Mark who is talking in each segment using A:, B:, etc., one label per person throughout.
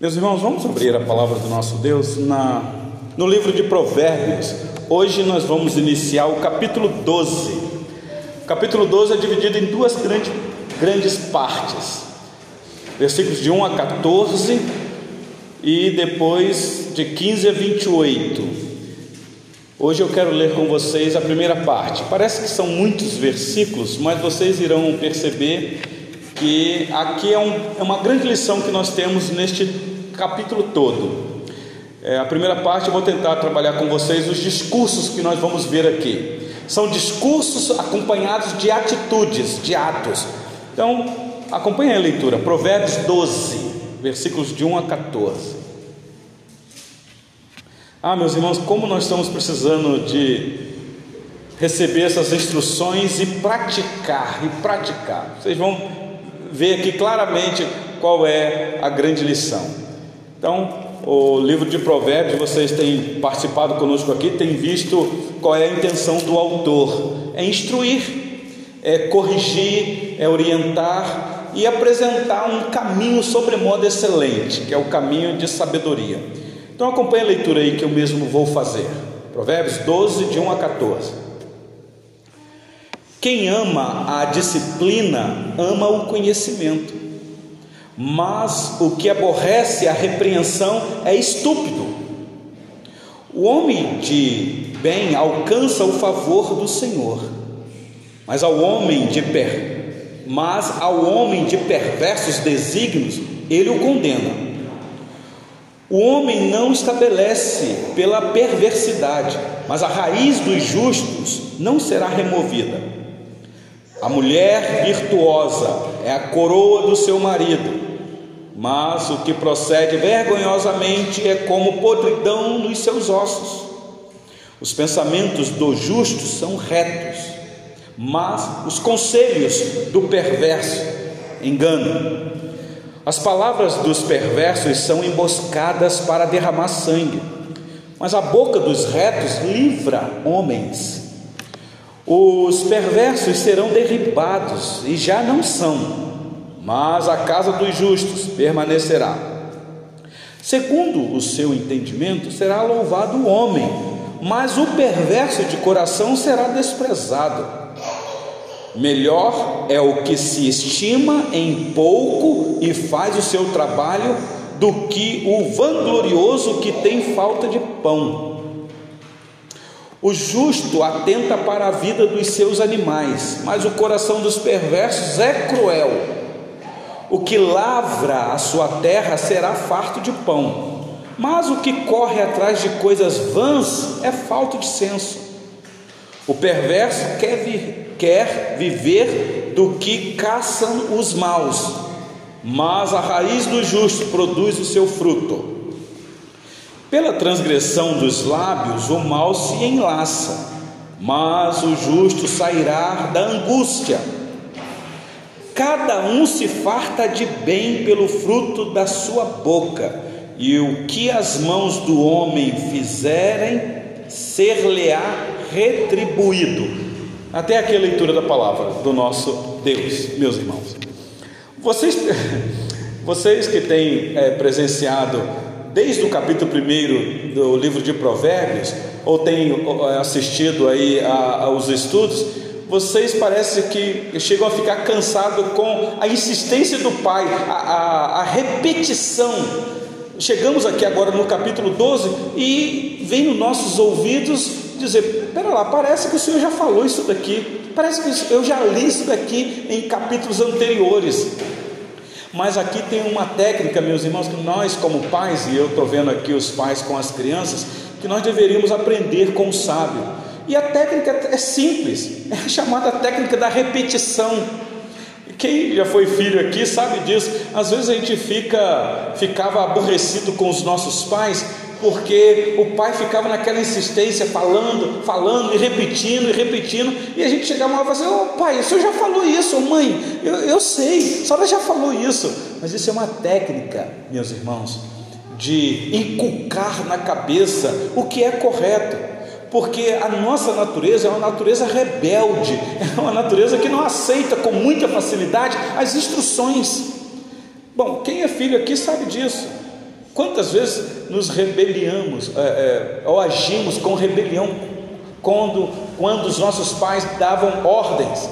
A: Meus irmãos, vamos abrir a palavra do nosso Deus na, no livro de Provérbios. Hoje nós vamos iniciar o capítulo 12. O capítulo 12 é dividido em duas grandes, grandes partes: versículos de 1 a 14 e depois de 15 a 28. Hoje eu quero ler com vocês a primeira parte. Parece que são muitos versículos, mas vocês irão perceber que aqui é, um, é uma grande lição que nós temos neste capítulo todo. É, a primeira parte eu vou tentar trabalhar com vocês os discursos que nós vamos ver aqui. São discursos acompanhados de atitudes, de atos. Então, acompanhe a leitura. Provérbios 12, versículos de 1 a 14. Ah, meus irmãos, como nós estamos precisando de receber essas instruções e praticar, e praticar. Vocês vão ver aqui claramente qual é a grande lição. Então, o livro de Provérbios, vocês têm participado conosco aqui, têm visto qual é a intenção do autor: é instruir, é corrigir, é orientar e apresentar um caminho sobremodo excelente, que é o caminho de sabedoria. Então, acompanhe a leitura aí que eu mesmo vou fazer. Provérbios 12, de 1 a 14. Quem ama a disciplina, ama o conhecimento mas o que aborrece a repreensão é estúpido. O homem de bem alcança o favor do Senhor, mas ao homem de per... mas ao homem de perversos desígnios ele o condena. O homem não estabelece pela perversidade, mas a raiz dos justos não será removida. A mulher virtuosa é a coroa do seu marido, mas o que procede vergonhosamente é como podridão nos seus ossos. Os pensamentos do justo são retos, mas os conselhos do perverso enganam. As palavras dos perversos são emboscadas para derramar sangue, mas a boca dos retos livra homens. Os perversos serão derribados e já não são mas a casa dos justos permanecerá. Segundo o seu entendimento, será louvado o homem, mas o perverso de coração será desprezado. Melhor é o que se estima em pouco e faz o seu trabalho, do que o vanglorioso que tem falta de pão. O justo atenta para a vida dos seus animais, mas o coração dos perversos é cruel. O que lavra a sua terra será farto de pão, mas o que corre atrás de coisas vãs é falto de senso. O perverso quer, quer viver do que caçam os maus, mas a raiz do justo produz o seu fruto. Pela transgressão dos lábios, o mal se enlaça, mas o justo sairá da angústia. Cada um se farta de bem pelo fruto da sua boca, e o que as mãos do homem fizerem, ser-lhe-á retribuído. Até aqui a leitura da palavra do nosso Deus, meus irmãos. Vocês, vocês que têm é, presenciado desde o capítulo 1 do livro de Provérbios, ou têm assistido aí aos estudos, vocês parecem que chegam a ficar cansados com a insistência do pai, a, a, a repetição. Chegamos aqui agora no capítulo 12 e vem nos nossos ouvidos dizer: pera lá, parece que o Senhor já falou isso daqui, parece que eu já li isso daqui em capítulos anteriores. Mas aqui tem uma técnica, meus irmãos, que nós, como pais, e eu estou vendo aqui os pais com as crianças, que nós deveríamos aprender com o sábio. E a técnica é simples, é chamada técnica da repetição. Quem já foi filho aqui sabe disso. Às vezes a gente fica, ficava aborrecido com os nossos pais, porque o pai ficava naquela insistência, falando, falando e repetindo e repetindo, e a gente chegava lá e falava assim: Ô oh, pai, o senhor já falou isso, mãe, eu, eu sei, a senhora já falou isso, mas isso é uma técnica, meus irmãos, de inculcar na cabeça o que é correto porque a nossa natureza é uma natureza rebelde, é uma natureza que não aceita com muita facilidade as instruções. Bom, quem é filho aqui sabe disso. Quantas vezes nos rebeliamos é, é, ou agimos com rebelião quando, quando os nossos pais davam ordens?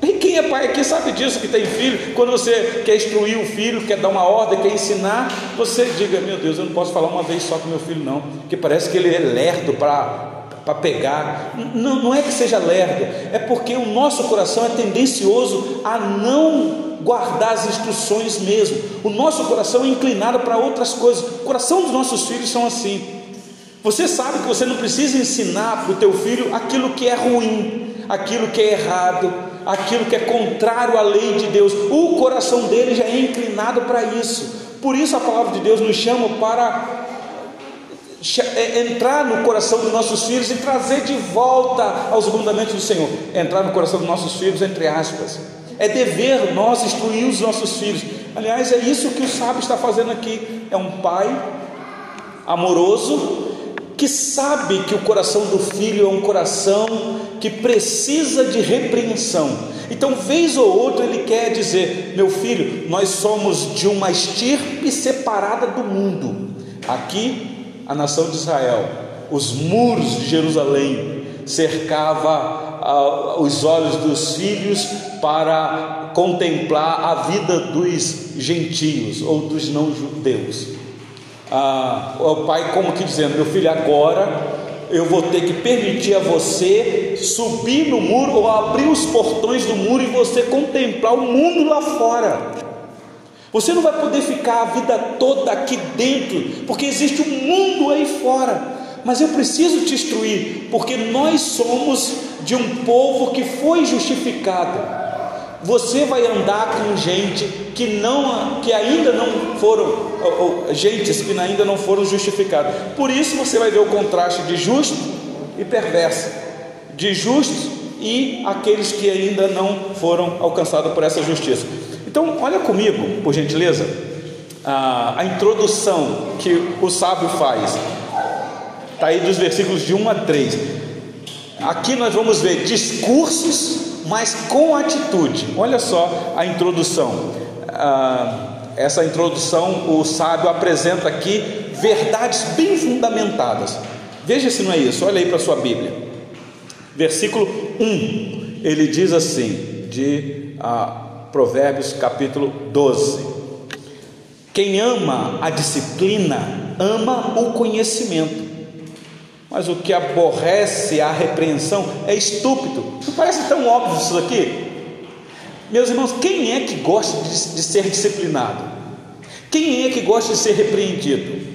A: E quem é pai aqui sabe disso, que tem filho. Quando você quer instruir o filho, quer dar uma ordem, quer ensinar, você diga: Meu Deus, eu não posso falar uma vez só com meu filho, não, que parece que ele é lerdo para para pegar. Não, não é que seja lerdo, é porque o nosso coração é tendencioso a não guardar as instruções mesmo. O nosso coração é inclinado para outras coisas. O coração dos nossos filhos são assim. Você sabe que você não precisa ensinar para o teu filho aquilo que é ruim, aquilo que é errado, aquilo que é contrário à lei de Deus. O coração dele já é inclinado para isso. Por isso a palavra de Deus nos chama para entrar no coração dos nossos filhos e trazer de volta aos mandamentos do Senhor. Entrar no coração dos nossos filhos, entre aspas. É dever nós instruir os nossos filhos. Aliás, é isso que o sábio está fazendo aqui. É um pai amoroso que sabe que o coração do filho é um coração que precisa de repreensão. Então, vez ou outra, ele quer dizer: Meu filho, nós somos de uma estirpe separada do mundo. Aqui a nação de Israel, os muros de Jerusalém cercava os olhos dos filhos para contemplar a vida dos gentios ou dos não judeus. Ah, o pai como que dizendo, meu filho, agora eu vou ter que permitir a você subir no muro ou abrir os portões do muro e você contemplar o mundo lá fora. Você não vai poder ficar a vida toda aqui dentro, porque existe um mundo aí fora. Mas eu preciso te instruir, porque nós somos de um povo que foi justificado. Você vai andar com gente que não, que ainda não foram, ou, ou, gentes que ainda não foram justificados. Por isso você vai ver o contraste de justo e perverso, de justos e aqueles que ainda não foram alcançados por essa justiça. Então, olha comigo, por gentileza, a, a introdução que o sábio faz. Está aí dos versículos de 1 a 3. Aqui nós vamos ver discursos, mas com atitude. Olha só a introdução. Ah, essa introdução, o sábio apresenta aqui verdades bem fundamentadas. Veja se não é isso, olha aí para a sua Bíblia. Versículo 1, ele diz assim: de ah, Provérbios capítulo 12. Quem ama a disciplina, ama o conhecimento. Mas o que aborrece a repreensão é estúpido. Não parece tão óbvio isso aqui? Meus irmãos, quem é que gosta de, de ser disciplinado? Quem é que gosta de ser repreendido?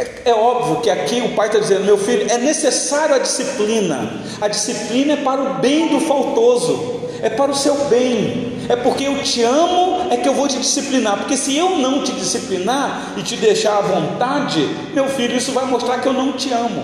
A: É, é, óbvio que aqui o pai está dizendo, meu filho, é necessário a disciplina. A disciplina é para o bem do faltoso é para o seu bem, é porque eu te amo, é que eu vou te disciplinar, porque se eu não te disciplinar e te deixar à vontade, meu filho, isso vai mostrar que eu não te amo.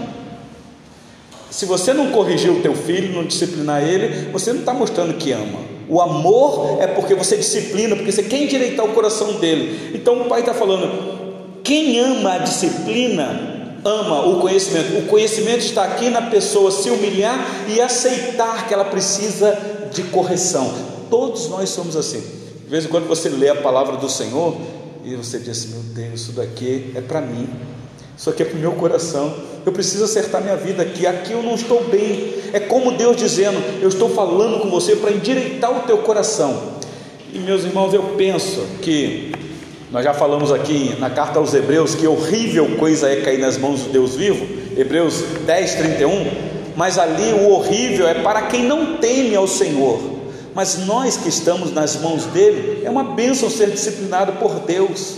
A: Se você não corrigir o teu filho, não disciplinar ele, você não está mostrando que ama. O amor é porque você disciplina, porque você quer endireitar o coração dele. Então o pai está falando: quem ama a disciplina ama o conhecimento. O conhecimento está aqui na pessoa se humilhar e aceitar que ela precisa de correção. Todos nós somos assim. De vez em quando você lê a palavra do Senhor e você diz assim: Meu Deus, isso daqui é para mim, isso aqui é para o meu coração. Eu preciso acertar minha vida aqui. Aqui eu não estou bem. É como Deus dizendo: Eu estou falando com você para endireitar o teu coração. E meus irmãos, eu penso que nós já falamos aqui na carta aos Hebreus que horrível coisa é cair nas mãos do Deus vivo, Hebreus 10, 31. Mas ali o horrível é para quem não teme ao Senhor. Mas nós que estamos nas mãos dele, é uma bênção ser disciplinado por Deus.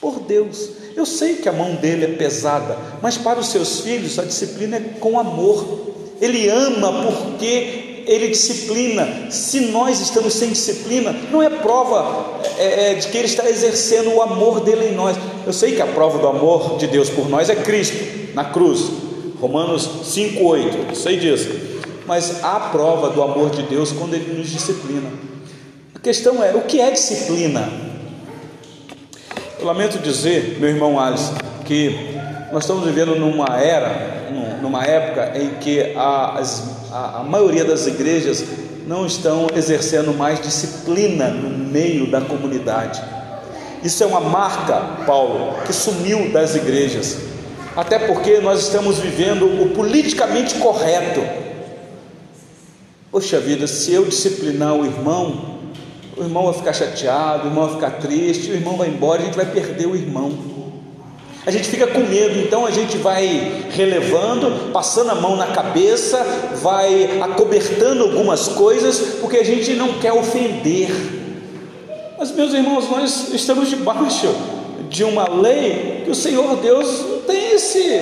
A: Por Deus. Eu sei que a mão dele é pesada, mas para os seus filhos a disciplina é com amor. Ele ama porque ele disciplina. Se nós estamos sem disciplina, não é prova é, é, de que ele está exercendo o amor dele em nós. Eu sei que a prova do amor de Deus por nós é Cristo na cruz, Romanos 5,8, sei disso. Mas há prova do amor de Deus quando ele nos disciplina. A questão é: o que é disciplina? Eu lamento dizer, meu irmão Alisson, que nós estamos vivendo numa era, numa época em que as a, a maioria das igrejas não estão exercendo mais disciplina no meio da comunidade. Isso é uma marca, Paulo, que sumiu das igrejas. Até porque nós estamos vivendo o politicamente correto. Poxa vida, se eu disciplinar o irmão, o irmão vai ficar chateado, o irmão vai ficar triste, o irmão vai embora, a gente vai perder o irmão. A gente fica com medo, então a gente vai relevando, passando a mão na cabeça, vai acobertando algumas coisas, porque a gente não quer ofender. Mas, meus irmãos, nós estamos debaixo de uma lei que o Senhor Deus não tem esse,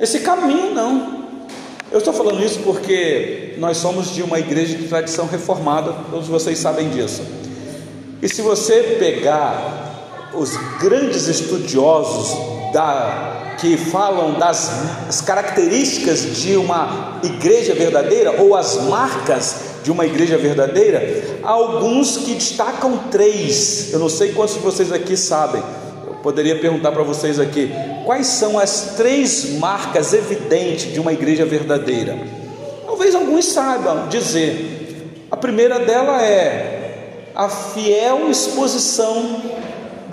A: esse caminho, não. Eu estou falando isso porque nós somos de uma igreja de tradição reformada, todos vocês sabem disso. E se você pegar os grandes estudiosos da, que falam das características de uma igreja verdadeira ou as marcas de uma igreja verdadeira, há alguns que destacam três. Eu não sei quantos de vocês aqui sabem. Eu poderia perguntar para vocês aqui: quais são as três marcas evidentes de uma igreja verdadeira? Talvez alguns saibam dizer. A primeira dela é a fiel exposição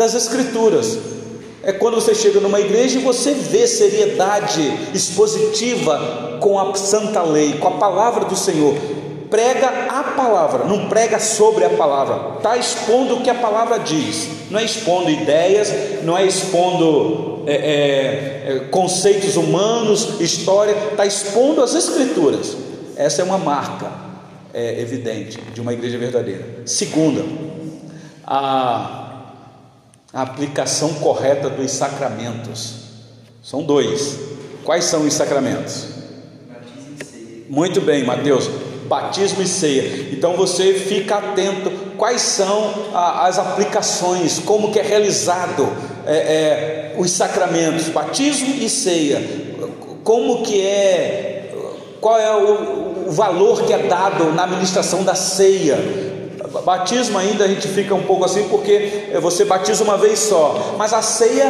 A: das Escrituras é quando você chega numa igreja e você vê seriedade expositiva com a santa lei, com a palavra do Senhor. Prega a palavra, não prega sobre a palavra, está expondo o que a palavra diz, não é expondo ideias, não é expondo é, é, é, conceitos humanos, história, está expondo as escrituras. Essa é uma marca é, evidente de uma igreja verdadeira. Segunda, a a aplicação correta dos sacramentos. São dois. Quais são os sacramentos? Muito bem, Mateus. Batismo e ceia. Então você fica atento quais são a, as aplicações, como que é realizado é, é, os sacramentos, batismo e ceia. Como que é, qual é o, o valor que é dado na administração da ceia Batismo ainda a gente fica um pouco assim porque é, você batiza uma vez só, mas a ceia,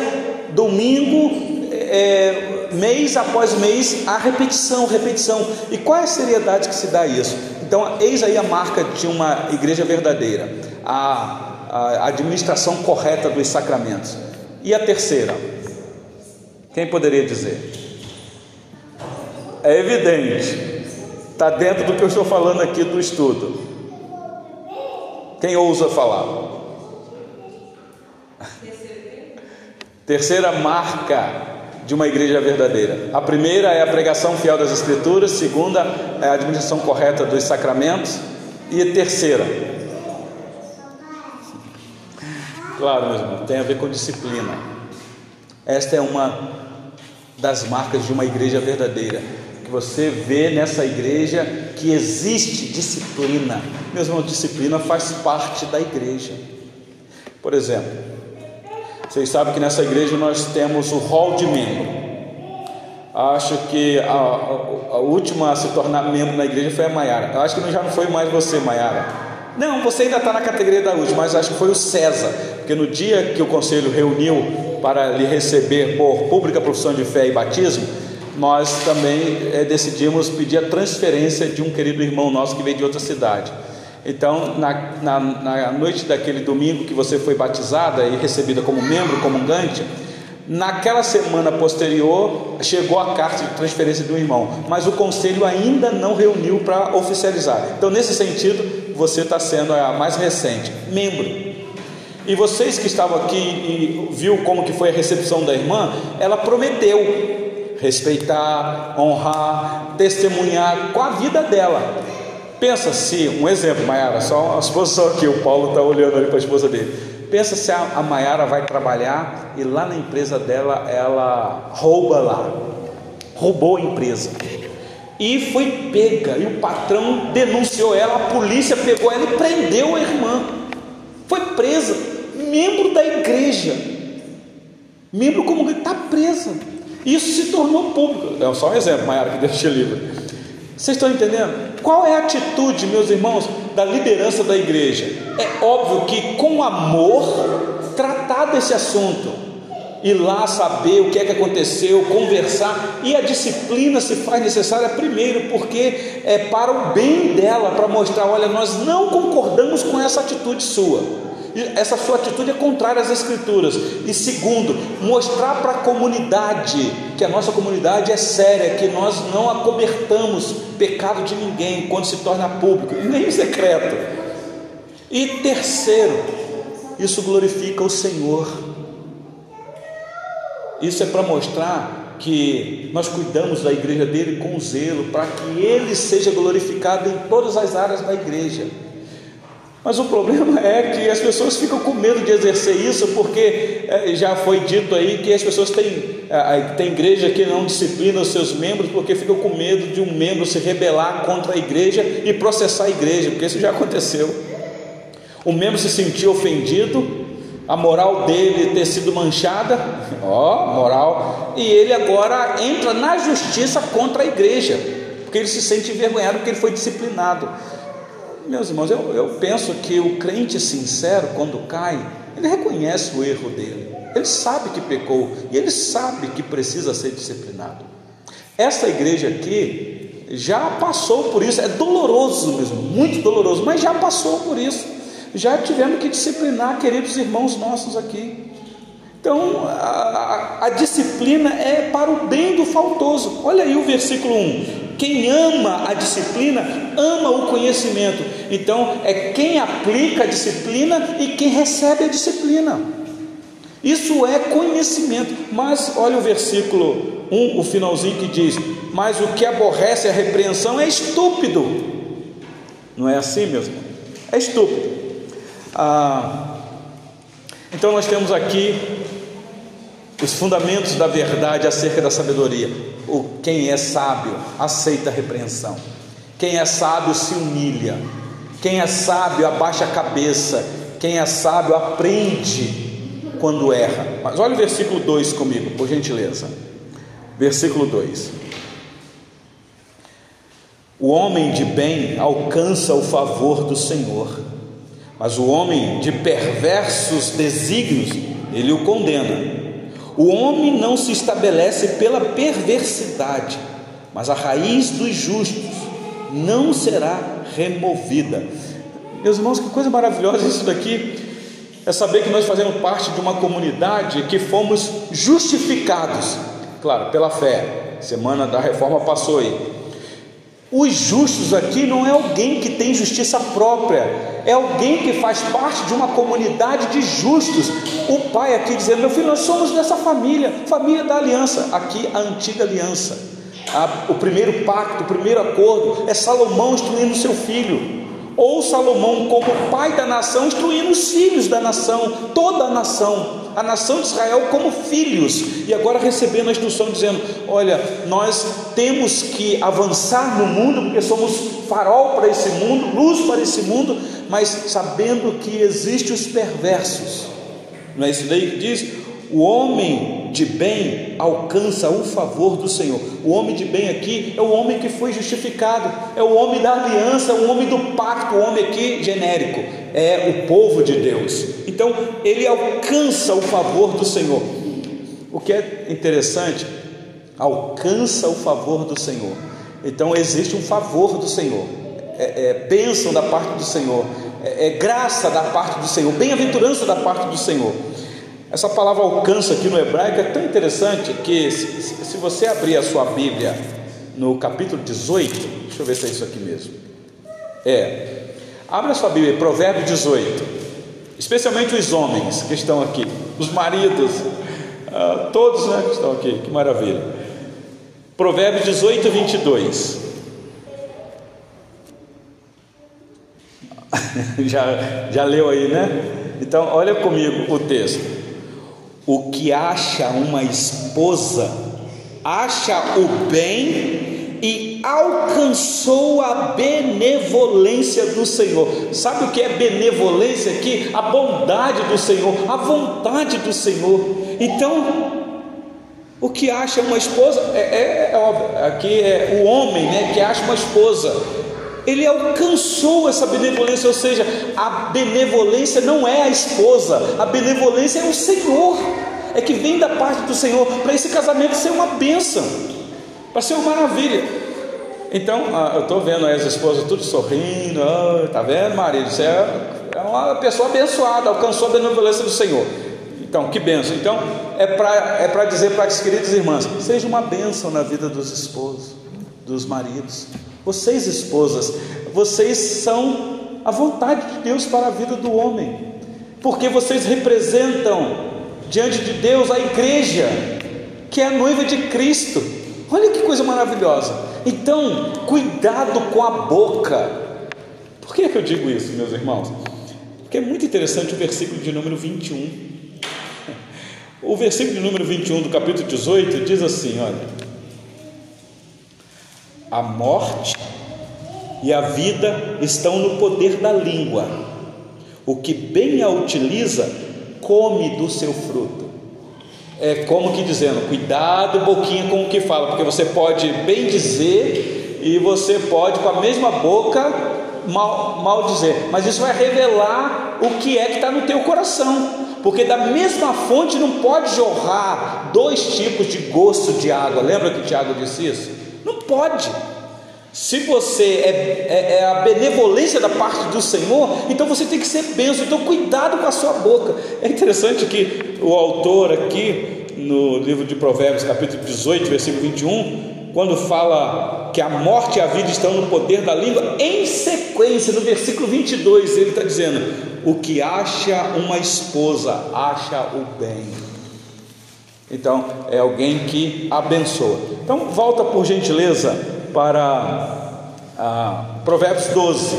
A: domingo, é, mês após mês, a repetição, repetição. E qual é a seriedade que se dá isso? Então, eis aí a marca de uma igreja verdadeira, a, a administração correta dos sacramentos. E a terceira? Quem poderia dizer? É evidente, está dentro do que eu estou falando aqui do estudo. Quem ousa falar? Terceira marca de uma igreja verdadeira. A primeira é a pregação fiel das Escrituras, segunda é a administração correta dos sacramentos, e terceira, claro, meu irmão, tem a ver com disciplina. Esta é uma das marcas de uma igreja verdadeira você vê nessa igreja que existe disciplina. Meus irmãos, disciplina faz parte da igreja. Por exemplo, vocês sabem que nessa igreja nós temos o hall de membro. Acho que a, a, a, última a se tornar membro na igreja foi a Maiara. Acho que já não foi mais você, Maiara. Não, você ainda está na categoria da última, mas acho que foi o César, porque no dia que o conselho reuniu para lhe receber por pública profissão de fé e batismo, nós também é, decidimos pedir a transferência de um querido irmão nosso que veio de outra cidade. Então, na, na, na noite daquele domingo que você foi batizada e recebida como membro comungante, naquela semana posterior chegou a carta de transferência do irmão, mas o conselho ainda não reuniu para oficializar. Então, nesse sentido, você está sendo a mais recente membro. E vocês que estavam aqui e viu como que foi a recepção da irmã, ela prometeu respeitar, honrar, testemunhar com a vida dela. Pensa se, um exemplo, Maiara, só a exposição aqui, o Paulo está olhando ali para a esposa dele. Pensa se a, a Maiara vai trabalhar e lá na empresa dela ela rouba lá, roubou a empresa e foi pega. E o patrão denunciou ela, a polícia pegou ela e prendeu a irmã. Foi presa, membro da igreja, membro como está presa. Isso se tornou público. É só um exemplo, Maiara, que Deus te livre. Vocês estão entendendo? Qual é a atitude, meus irmãos, da liderança da igreja? É óbvio que, com amor, tratar desse assunto, ir lá saber o que é que aconteceu, conversar, e a disciplina se faz necessária primeiro, porque é para o bem dela, para mostrar: olha, nós não concordamos com essa atitude sua. Essa sua atitude é contrária às Escrituras. E segundo, mostrar para a comunidade que a nossa comunidade é séria, que nós não acobertamos pecado de ninguém quando se torna público, nem secreto. E terceiro, isso glorifica o Senhor. Isso é para mostrar que nós cuidamos da igreja dele com zelo, para que ele seja glorificado em todas as áreas da igreja. Mas o problema é que as pessoas ficam com medo de exercer isso, porque é, já foi dito aí que as pessoas têm, é, tem igreja que não disciplina os seus membros, porque ficam com medo de um membro se rebelar contra a igreja e processar a igreja, porque isso já aconteceu. O membro se sentiu ofendido, a moral dele ter sido manchada, ó, moral, e ele agora entra na justiça contra a igreja, porque ele se sente envergonhado porque ele foi disciplinado. Meus irmãos, eu, eu penso que o crente sincero, quando cai, ele reconhece o erro dele, ele sabe que pecou e ele sabe que precisa ser disciplinado. Essa igreja aqui já passou por isso, é doloroso mesmo, muito doloroso, mas já passou por isso. Já tivemos que disciplinar queridos irmãos nossos aqui. Então, a, a, a, disciplina é para o bem do faltoso. Olha aí o versículo 1. Quem ama a disciplina, ama o conhecimento. Então, é quem aplica a disciplina e quem recebe a disciplina. Isso é conhecimento. Mas olha o versículo 1, o finalzinho que diz: Mas o que aborrece a repreensão é estúpido. Não é assim, meus irmãos? É estúpido. Ah, então, nós temos aqui os fundamentos da verdade acerca da sabedoria. O quem é sábio aceita a repreensão. Quem é sábio se humilha. Quem é sábio abaixa a cabeça. Quem é sábio aprende quando erra. Mas olha o versículo 2 comigo, por gentileza. Versículo 2. O homem de bem alcança o favor do Senhor, mas o homem de perversos desígnios, ele o condena. O homem não se estabelece pela perversidade, mas a raiz dos justos não será removida. Meus irmãos, que coisa maravilhosa isso daqui. É saber que nós fazemos parte de uma comunidade que fomos justificados, claro, pela fé. Semana da reforma passou aí. Os justos aqui não é alguém que tem justiça própria, é alguém que faz parte de uma comunidade de justos. O pai aqui dizendo: Meu filho, nós somos dessa família, família da aliança. Aqui a antiga aliança, a, o primeiro pacto, o primeiro acordo é Salomão instruindo seu filho ou Salomão, como pai da nação, instruindo os filhos da nação, toda a nação, a nação de Israel como filhos, e agora recebendo a instrução dizendo: Olha, nós temos que avançar no mundo, porque somos farol para esse mundo, luz para esse mundo, mas sabendo que existem os perversos, não é isso daí que diz? O homem de bem alcança o favor do Senhor. O homem de bem aqui é o homem que foi justificado, é o homem da aliança, o homem do pacto, o homem aqui genérico, é o povo de Deus. Então, ele alcança o favor do Senhor. O que é interessante, alcança o favor do Senhor. Então, existe um favor do Senhor, é, é bênção da parte do Senhor, é, é graça da parte do Senhor, bem-aventurança da parte do Senhor. Essa palavra alcança aqui no hebraico é tão interessante que, se, se você abrir a sua Bíblia no capítulo 18, deixa eu ver se é isso aqui mesmo. É, abre a sua Bíblia, Provérbio 18, especialmente os homens que estão aqui, os maridos, uh, todos né, que estão aqui, que maravilha. Provérbio 18, 22. já, já leu aí, né? Então, olha comigo o texto. O que acha uma esposa, acha o bem e alcançou a benevolência do Senhor. Sabe o que é benevolência aqui? A bondade do Senhor, a vontade do Senhor. Então, o que acha uma esposa, é, é, é óbvio, aqui é o homem né, que acha uma esposa, ele alcançou essa benevolência, ou seja, a benevolência não é a esposa, a benevolência é o Senhor, é que vem da parte do Senhor para esse casamento ser uma bênção, para ser uma maravilha. Então, ah, eu estou vendo as esposas tudo sorrindo, oh, tá vendo, marido? Isso é, é uma pessoa abençoada, alcançou a benevolência do Senhor. Então, que benção. Então, é para é para dizer para as queridas irmãs: seja uma bênção na vida dos esposos, dos maridos. Vocês, esposas, vocês são a vontade de Deus para a vida do homem, porque vocês representam diante de Deus a igreja, que é a noiva de Cristo. Olha que coisa maravilhosa. Então, cuidado com a boca. Por que, é que eu digo isso, meus irmãos? Porque é muito interessante o versículo de número 21. O versículo de número 21 do capítulo 18 diz assim: olha, a morte e a vida estão no poder da língua. O que bem a utiliza, come do seu fruto. É como que dizendo, cuidado, boquinha, com o que fala, porque você pode bem dizer e você pode, com a mesma boca, mal, mal dizer, mas isso vai revelar o que é que está no teu coração porque da mesma fonte não pode jorrar dois tipos de gosto de água. Lembra que Tiago disse isso? Pode. Se você é, é, é, a benevolência da parte do Senhor, então você tem que ser benção. Então, cuidado com a sua boca. É interessante que o autor aqui, no livro de Provérbios, capítulo 18, versículo 21, quando fala que a morte e a vida estão no poder da língua, em sequência, no versículo 22, ele está dizendo: O que acha uma esposa, acha o bem. Então, é alguém que abençoa. Então, volta por gentileza para ah, Provérbios 12,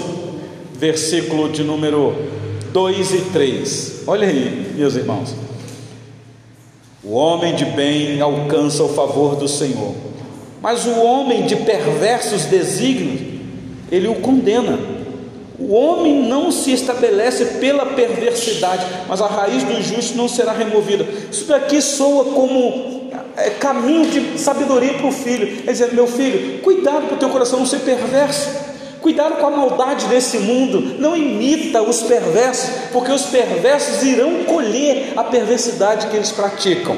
A: versículo de número 2 e 3. Olha aí, meus irmãos. O homem de bem alcança o favor do Senhor mas o homem de perversos desígnios, ele o condena. O homem não se estabelece pela perversidade, mas a raiz do justo não será removida. Isso daqui soa como é, caminho de sabedoria para o filho. É dizer, meu filho, cuidado para o teu coração não ser perverso. Cuidado com a maldade desse mundo, não imita os perversos, porque os perversos irão colher a perversidade que eles praticam.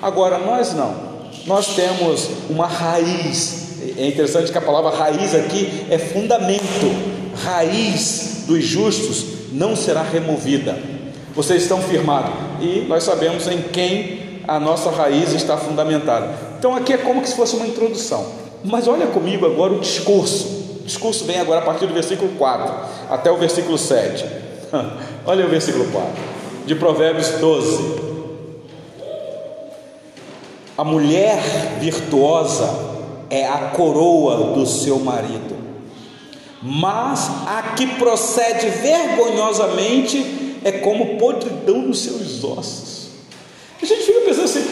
A: Agora, nós não nós temos uma raiz. É interessante que a palavra raiz aqui é fundamento. Raiz dos justos não será removida. Vocês estão firmados e nós sabemos em quem a nossa raiz está fundamentada. Então aqui é como se fosse uma introdução. Mas olha comigo agora o discurso. O discurso vem agora a partir do versículo 4 até o versículo 7. olha o versículo 4 de Provérbios 12. A mulher virtuosa é a coroa do seu marido, mas a que procede vergonhosamente é como podridão nos seus ossos. A gente fica pensando assim,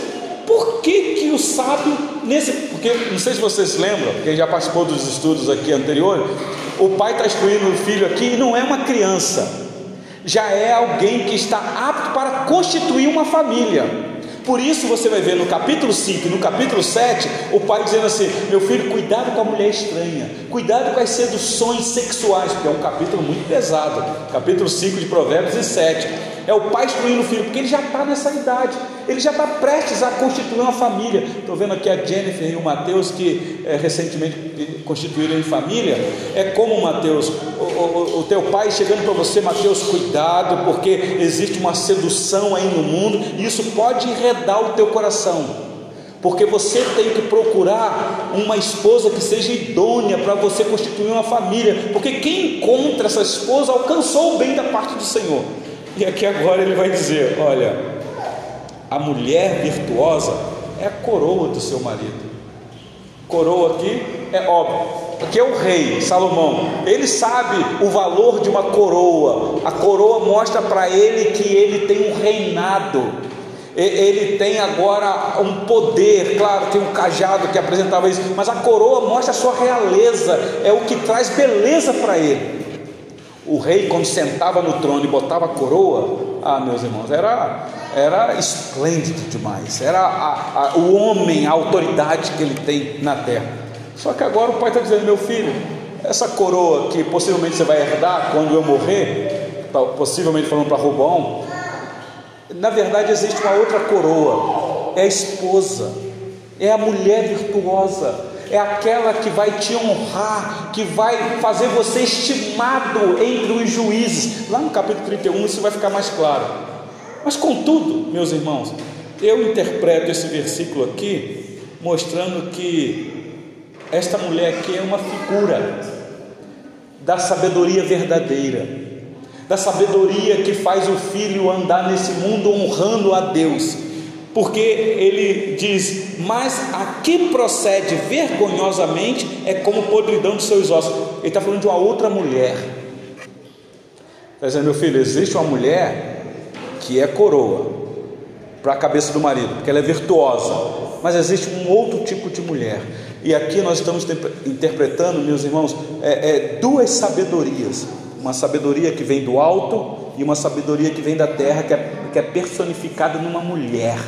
A: por que, que o sábio, nesse. Porque não sei se vocês lembram, quem já participou dos estudos aqui anteriores, o pai está instruindo o filho aqui e não é uma criança, já é alguém que está apto para constituir uma família. Por isso você vai ver no capítulo 5 e no capítulo 7, o pai dizendo assim: Meu filho, cuidado com a mulher estranha, cuidado com as seduções sexuais, porque é um capítulo muito pesado. Capítulo 5 de Provérbios e 7. É o pai instruindo o filho, porque ele já está nessa idade, ele já está prestes a constituir uma família. Estou vendo aqui a Jennifer e o Mateus que é, recentemente constituíram família. É como Mateus, o, o, o teu pai chegando para você, Mateus, cuidado, porque existe uma sedução aí no mundo, e isso pode enredar o teu coração porque você tem que procurar uma esposa que seja idônea para você constituir uma família, porque quem encontra essa esposa alcançou o bem da parte do Senhor. E aqui agora ele vai dizer: olha, a mulher virtuosa é a coroa do seu marido. Coroa aqui é óbvio, aqui é o rei Salomão. Ele sabe o valor de uma coroa. A coroa mostra para ele que ele tem um reinado. Ele tem agora um poder, claro, tem um cajado que apresentava isso, mas a coroa mostra a sua realeza, é o que traz beleza para ele. O rei, quando sentava no trono e botava a coroa, ah, meus irmãos, era, era esplêndido demais. Era a, a, o homem, a autoridade que ele tem na terra. Só que agora o pai está dizendo: meu filho, essa coroa que possivelmente você vai herdar quando eu morrer, possivelmente falando para Rubão, na verdade existe uma outra coroa, é a esposa, é a mulher virtuosa é aquela que vai te honrar, que vai fazer você estimado entre os juízes. Lá no capítulo 31 isso vai ficar mais claro. Mas contudo, meus irmãos, eu interpreto esse versículo aqui mostrando que esta mulher aqui é uma figura da sabedoria verdadeira, da sabedoria que faz o filho andar nesse mundo honrando a Deus, porque ele diz: Mas a que procede vergonhosamente é como podridão de seus ossos. Ele está falando de uma outra mulher. Está dizendo, meu filho, existe uma mulher que é coroa, para a cabeça do marido, porque ela é virtuosa. Mas existe um outro tipo de mulher. E aqui nós estamos interpretando, meus irmãos, é, é, duas sabedorias: uma sabedoria que vem do alto e uma sabedoria que vem da terra, que é, que é personificada numa mulher.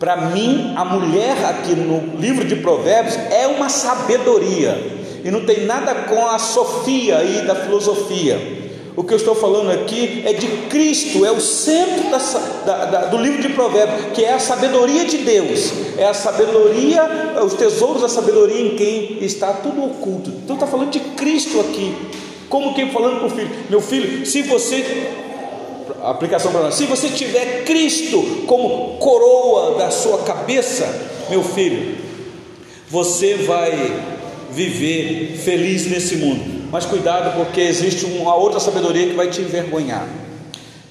A: Para mim, a mulher aqui no livro de Provérbios é uma sabedoria, e não tem nada com a sofia aí da filosofia. O que eu estou falando aqui é de Cristo, é o centro da, da, da, do livro de Provérbios, que é a sabedoria de Deus, é a sabedoria, os tesouros da sabedoria em quem está tudo oculto. Então está falando de Cristo aqui, como quem falando para o filho: meu filho, se você, aplicação para nós, se você tiver Cristo como coroa da sua cabeça, meu filho, você vai viver feliz nesse mundo. Mas cuidado, porque existe uma outra sabedoria que vai te envergonhar.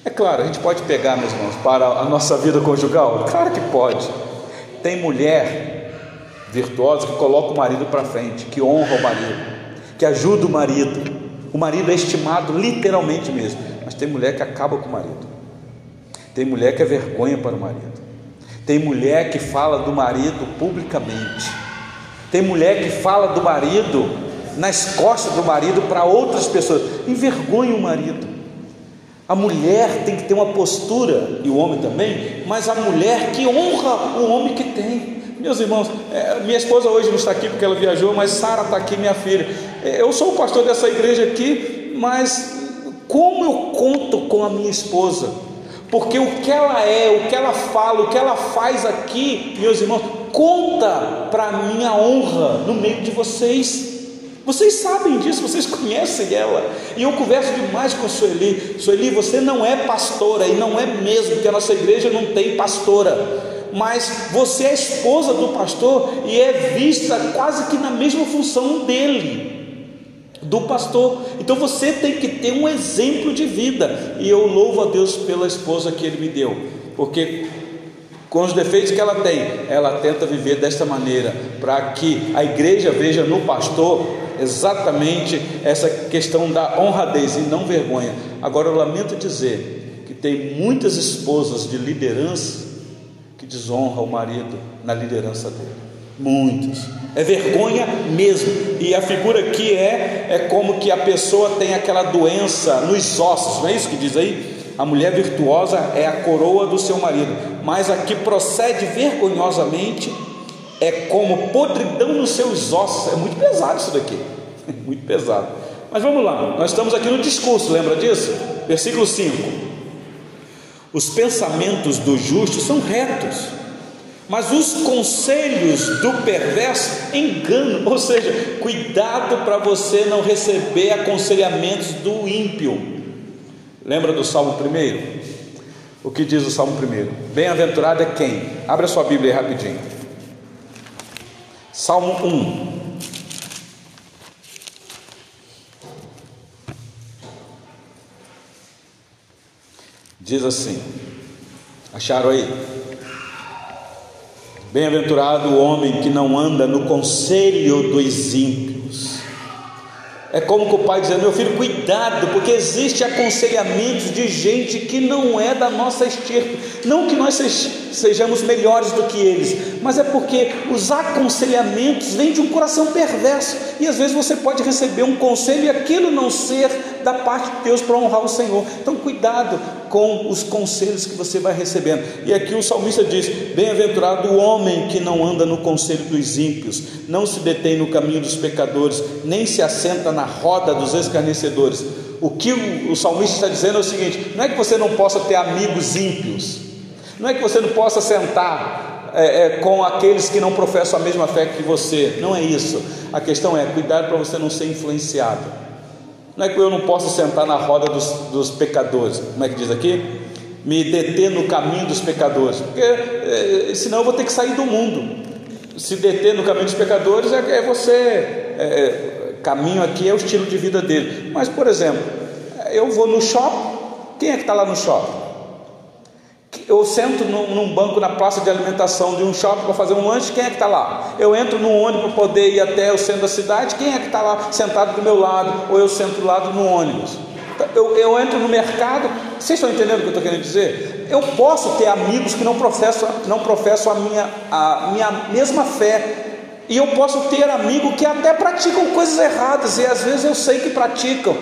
A: É claro, a gente pode pegar, meus irmãos, para a nossa vida conjugal? Claro que pode. Tem mulher virtuosa que coloca o marido para frente, que honra o marido, que ajuda o marido. O marido é estimado literalmente mesmo, tem mulher que acaba com o marido. Tem mulher que é vergonha para o marido. Tem mulher que fala do marido publicamente. Tem mulher que fala do marido nas costas do marido para outras pessoas. Envergonha o marido. A mulher tem que ter uma postura, e o homem também, mas a mulher que honra o homem que tem. Meus irmãos, é, minha esposa hoje não está aqui porque ela viajou, mas Sara está aqui, minha filha. É, eu sou o pastor dessa igreja aqui, mas como eu conto com a minha esposa? Porque o que ela é, o que ela fala, o que ela faz aqui, meus irmãos, conta para a minha honra no meio de vocês. Vocês sabem disso, vocês conhecem ela. E eu converso demais com a Sueli. Sueli, você não é pastora, e não é mesmo, porque a nossa igreja não tem pastora. Mas você é esposa do pastor e é vista quase que na mesma função dele, do pastor. Então você tem que ter um exemplo de vida. E eu louvo a Deus pela esposa que ele me deu, porque com os defeitos que ela tem, ela tenta viver desta maneira, para que a igreja veja no pastor exatamente essa questão da honradez e não vergonha. Agora eu lamento dizer que tem muitas esposas de liderança que desonram o marido na liderança dele. Muitos. É vergonha mesmo. E a figura aqui é é como que a pessoa tem aquela doença nos ossos, não é isso que diz aí? A mulher virtuosa é a coroa do seu marido, mas a que procede vergonhosamente é como podridão nos seus ossos. É muito pesado isso daqui. muito pesado. Mas vamos lá, nós estamos aqui no discurso, lembra disso? Versículo 5: Os pensamentos do justo são retos, mas os conselhos do perverso enganam. Ou seja, cuidado para você não receber aconselhamentos do ímpio. Lembra do Salmo 1? O que diz o Salmo 1? Bem-aventurado é quem? Abra sua Bíblia aí rapidinho. Salmo 1. Diz assim: Acharam aí? Bem-aventurado o homem que não anda no conselho dos ímpios. É como que o pai dizendo: Meu filho, cuidado, porque existe aconselhamento de gente que não é da nossa estirpe. Não que nós sejamos melhores do que eles, mas é porque os aconselhamentos vêm de um coração perverso. E às vezes você pode receber um conselho e aquilo não ser da parte de Deus para honrar o Senhor. Então, cuidado com os conselhos que você vai recebendo. E aqui o salmista diz: Bem-aventurado o homem que não anda no conselho dos ímpios, não se detém no caminho dos pecadores, nem se assenta na roda dos escarnecedores. O que o salmista está dizendo é o seguinte: não é que você não possa ter amigos ímpios, não é que você não possa sentar é, é, com aqueles que não professam a mesma fé que você. Não é isso. A questão é cuidado para você não ser influenciado. Não é que eu não posso sentar na roda dos, dos pecadores. Como é que diz aqui? Me deter no caminho dos pecadores. Porque é, senão eu vou ter que sair do mundo. Se deter no caminho dos pecadores é, é você. É, é, caminho aqui é o estilo de vida dele. Mas, por exemplo, eu vou no shopping. Quem é que está lá no shopping? Eu sento num, num, banco na praça de alimentação de um shopping para fazer um lanche, quem é que está lá? Eu entro no ônibus para poder ir até o centro da cidade, quem é que está lá sentado do meu lado? Ou eu sento do lado no ônibus? Eu, eu entro no mercado, vocês estão entendendo o que eu estou querendo dizer? Eu posso ter amigos que não professam, não professam a, minha, a minha mesma fé, e eu posso ter amigos que até praticam coisas erradas, e às vezes eu sei que praticam,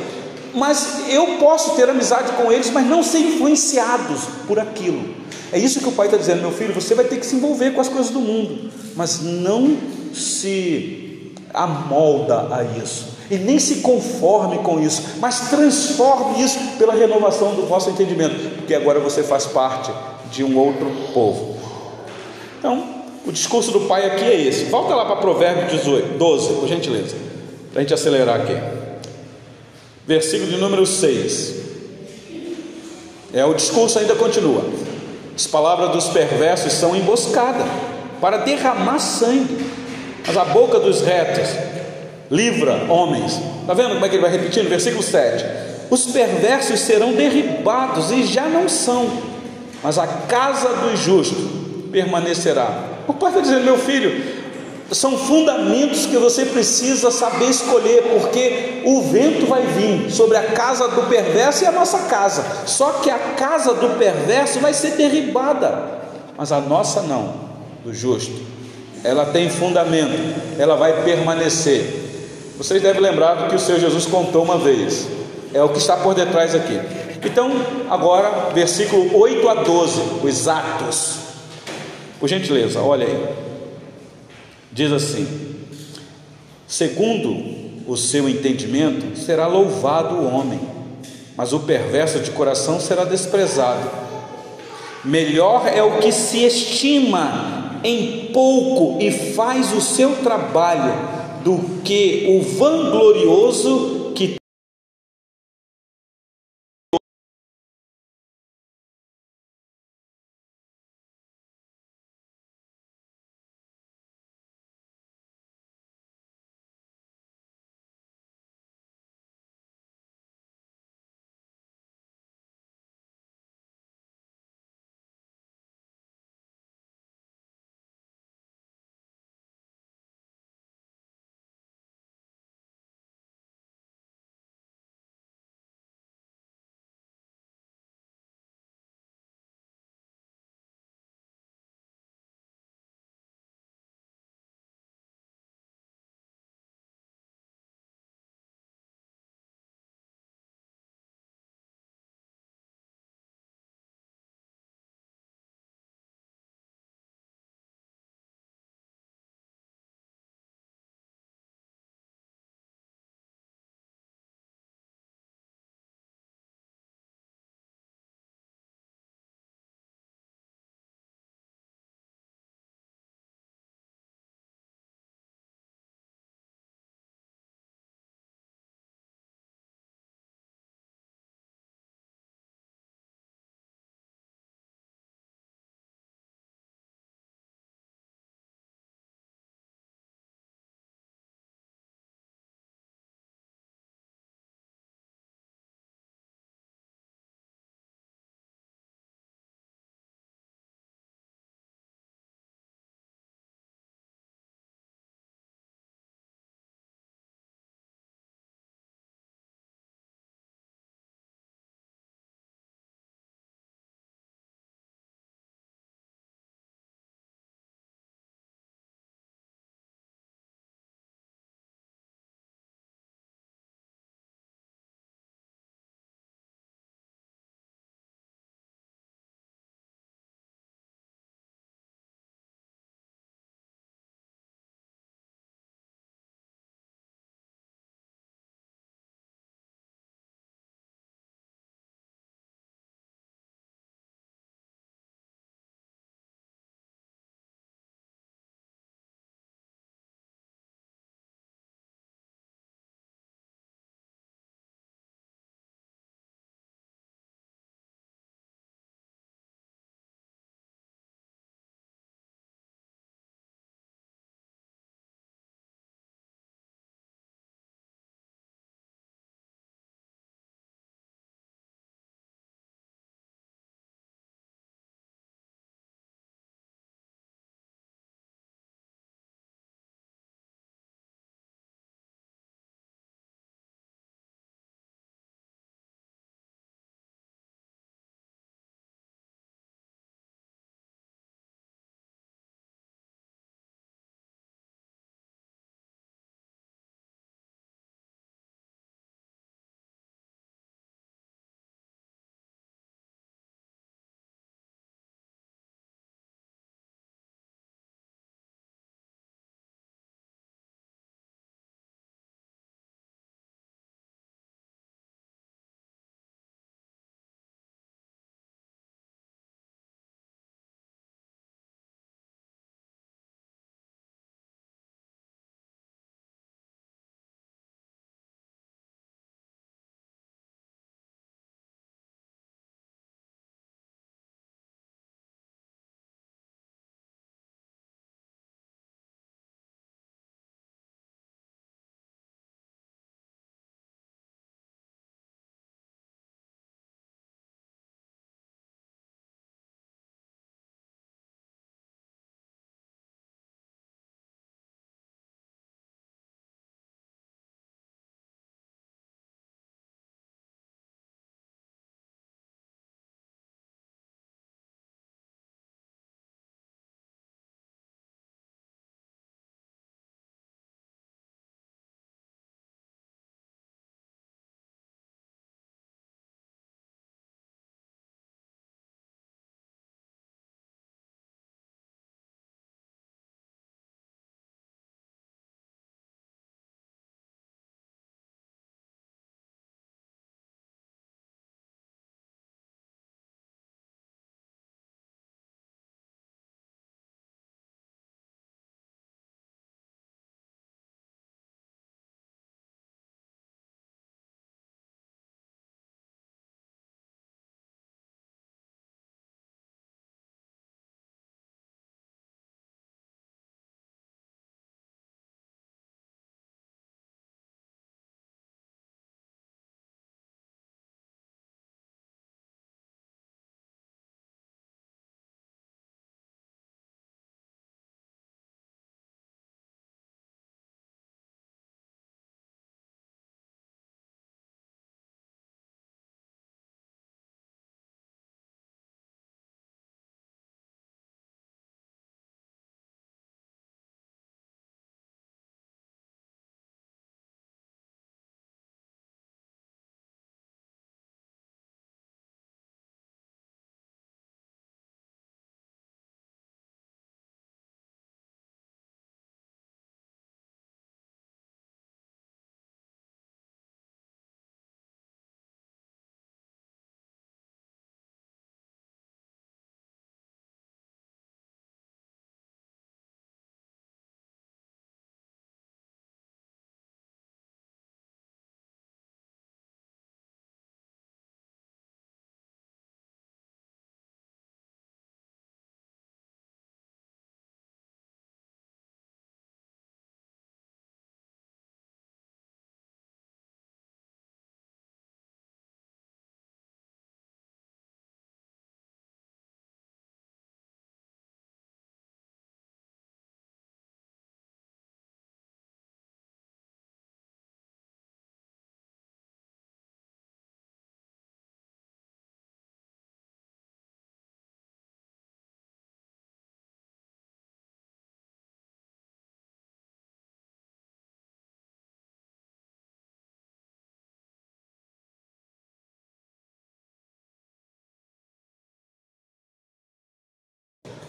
A: mas eu posso ter amizade com eles, mas não ser influenciados por aquilo. É isso que o pai está dizendo, meu filho, você vai ter que se envolver com as coisas do mundo, mas não se amolda a isso, e nem se conforme com isso, mas transforme isso pela renovação do vosso entendimento, porque agora você faz parte de um outro povo. Então, o discurso do pai aqui é esse. Volta lá para Provérbio 18, 12, por gentileza, para a gente acelerar aqui. Versículo de número 6. É, o discurso ainda continua. As palavras dos perversos são emboscada para derramar sangue, mas a boca dos retos livra homens. Está vendo como é que ele vai repetindo? Versículo 7. Os perversos serão derribados e já não são, mas a casa dos justos permanecerá. O pai está dizendo, meu filho, são fundamentos que você precisa saber escolher, porque o vento vai vir sobre a casa do perverso e a nossa casa. Só que a casa do perverso vai ser derribada, mas a nossa não, do justo. Ela tem fundamento, ela vai permanecer. Vocês devem lembrar do que o Senhor Jesus contou uma vez. É o que está por detrás aqui. Então, agora, versículo 8 a 12, os atos. Por gentileza, olha aí. Diz assim: segundo o seu entendimento, será louvado o homem, mas o perverso de coração será desprezado. Melhor é o que se estima em pouco e faz o seu trabalho, do que o vanglorioso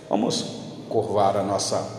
A: Vamos curvar a nossa